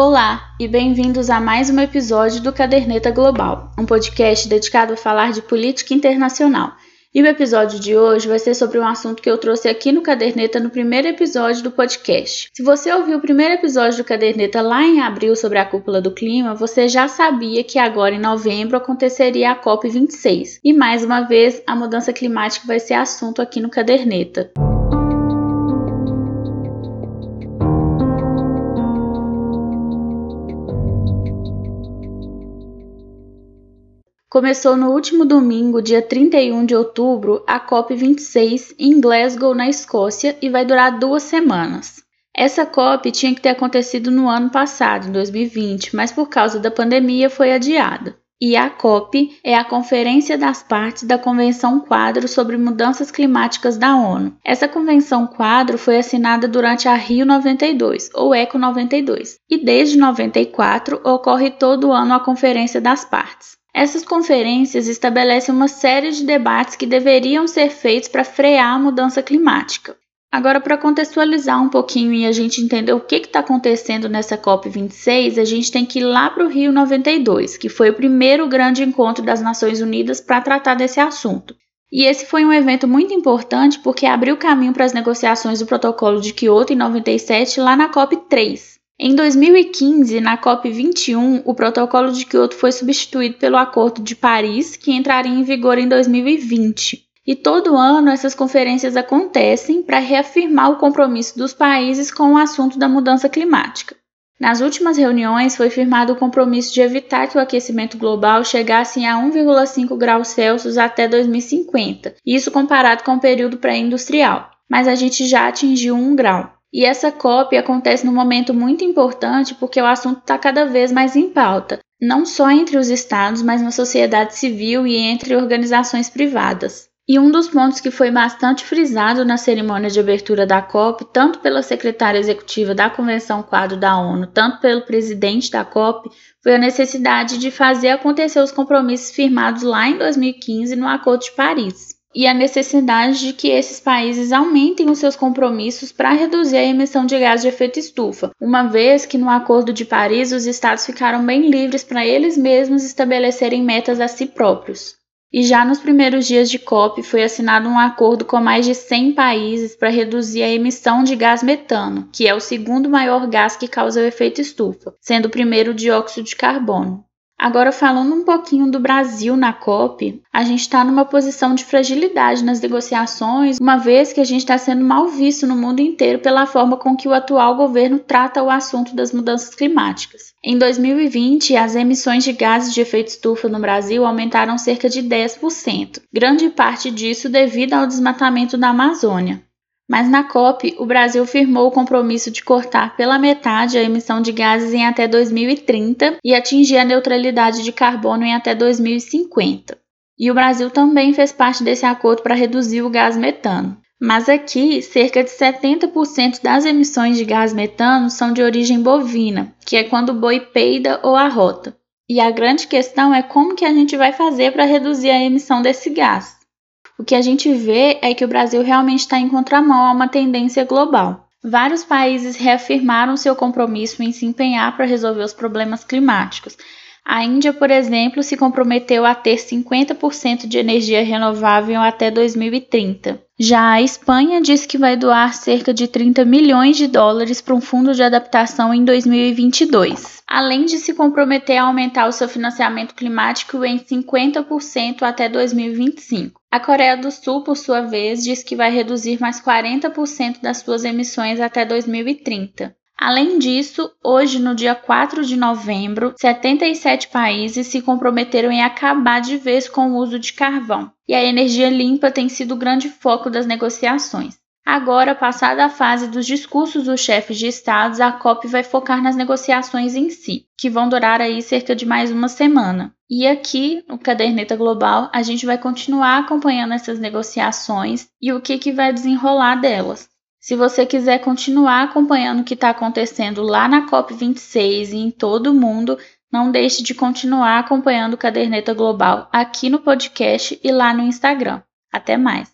Olá e bem-vindos a mais um episódio do Caderneta Global, um podcast dedicado a falar de política internacional. E o episódio de hoje vai ser sobre um assunto que eu trouxe aqui no Caderneta no primeiro episódio do podcast. Se você ouviu o primeiro episódio do Caderneta lá em abril sobre a cúpula do clima, você já sabia que agora em novembro aconteceria a COP26. E mais uma vez, a mudança climática vai ser assunto aqui no Caderneta. Começou no último domingo, dia 31 de outubro, a COP26 em Glasgow, na Escócia, e vai durar duas semanas. Essa COP tinha que ter acontecido no ano passado, em 2020, mas por causa da pandemia foi adiada. E a COP é a Conferência das Partes da Convenção Quadro sobre Mudanças Climáticas da ONU. Essa Convenção Quadro foi assinada durante a Rio 92, ou ECO 92, e desde 94 ocorre todo ano a Conferência das Partes. Essas conferências estabelecem uma série de debates que deveriam ser feitos para frear a mudança climática. Agora, para contextualizar um pouquinho e a gente entender o que está acontecendo nessa COP26, a gente tem que ir lá para o Rio 92, que foi o primeiro grande encontro das Nações Unidas para tratar desse assunto. E esse foi um evento muito importante porque abriu caminho para as negociações do Protocolo de Kyoto em 97 lá na COP3. Em 2015, na COP21, o Protocolo de Kyoto foi substituído pelo Acordo de Paris, que entraria em vigor em 2020. E todo ano essas conferências acontecem para reafirmar o compromisso dos países com o assunto da mudança climática. Nas últimas reuniões foi firmado o compromisso de evitar que o aquecimento global chegasse a 1,5 graus Celsius até 2050, isso comparado com o período pré-industrial. Mas a gente já atingiu 1 grau. E essa COP acontece num momento muito importante porque o assunto está cada vez mais em pauta, não só entre os estados, mas na sociedade civil e entre organizações privadas. E um dos pontos que foi bastante frisado na cerimônia de abertura da COP, tanto pela secretária executiva da Convenção Quadro da ONU, tanto pelo presidente da COP, foi a necessidade de fazer acontecer os compromissos firmados lá em 2015 no Acordo de Paris e a necessidade de que esses países aumentem os seus compromissos para reduzir a emissão de gás de efeito estufa, uma vez que no Acordo de Paris os estados ficaram bem livres para eles mesmos estabelecerem metas a si próprios. E já nos primeiros dias de COP foi assinado um acordo com mais de 100 países para reduzir a emissão de gás metano, que é o segundo maior gás que causa o efeito estufa, sendo o primeiro o dióxido de carbono. Agora, falando um pouquinho do Brasil na COP, a gente está numa posição de fragilidade nas negociações, uma vez que a gente está sendo mal visto no mundo inteiro pela forma com que o atual governo trata o assunto das mudanças climáticas. Em 2020, as emissões de gases de efeito estufa no Brasil aumentaram cerca de 10%, grande parte disso devido ao desmatamento da Amazônia. Mas na COP, o Brasil firmou o compromisso de cortar pela metade a emissão de gases em até 2030 e atingir a neutralidade de carbono em até 2050. E o Brasil também fez parte desse acordo para reduzir o gás metano. Mas aqui, cerca de 70% das emissões de gás metano são de origem bovina, que é quando o boi peida ou arrota. E a grande questão é como que a gente vai fazer para reduzir a emissão desse gás o que a gente vê é que o Brasil realmente está em contramão a uma tendência global. Vários países reafirmaram seu compromisso em se empenhar para resolver os problemas climáticos. A Índia, por exemplo, se comprometeu a ter 50% de energia renovável até 2030. Já a Espanha diz que vai doar cerca de 30 milhões de dólares para um fundo de adaptação em 2022, além de se comprometer a aumentar o seu financiamento climático em 50% até 2025. A Coreia do Sul, por sua vez, diz que vai reduzir mais 40% das suas emissões até 2030. Além disso, hoje, no dia 4 de novembro, 77 países se comprometeram em acabar de vez com o uso de carvão, e a energia limpa tem sido o grande foco das negociações. Agora, passada a fase dos discursos dos chefes de estados, a COP vai focar nas negociações em si, que vão durar aí cerca de mais uma semana. E aqui, no Caderneta Global, a gente vai continuar acompanhando essas negociações e o que, que vai desenrolar delas. Se você quiser continuar acompanhando o que está acontecendo lá na COP26 e em todo o mundo, não deixe de continuar acompanhando o Caderneta Global aqui no podcast e lá no Instagram. Até mais!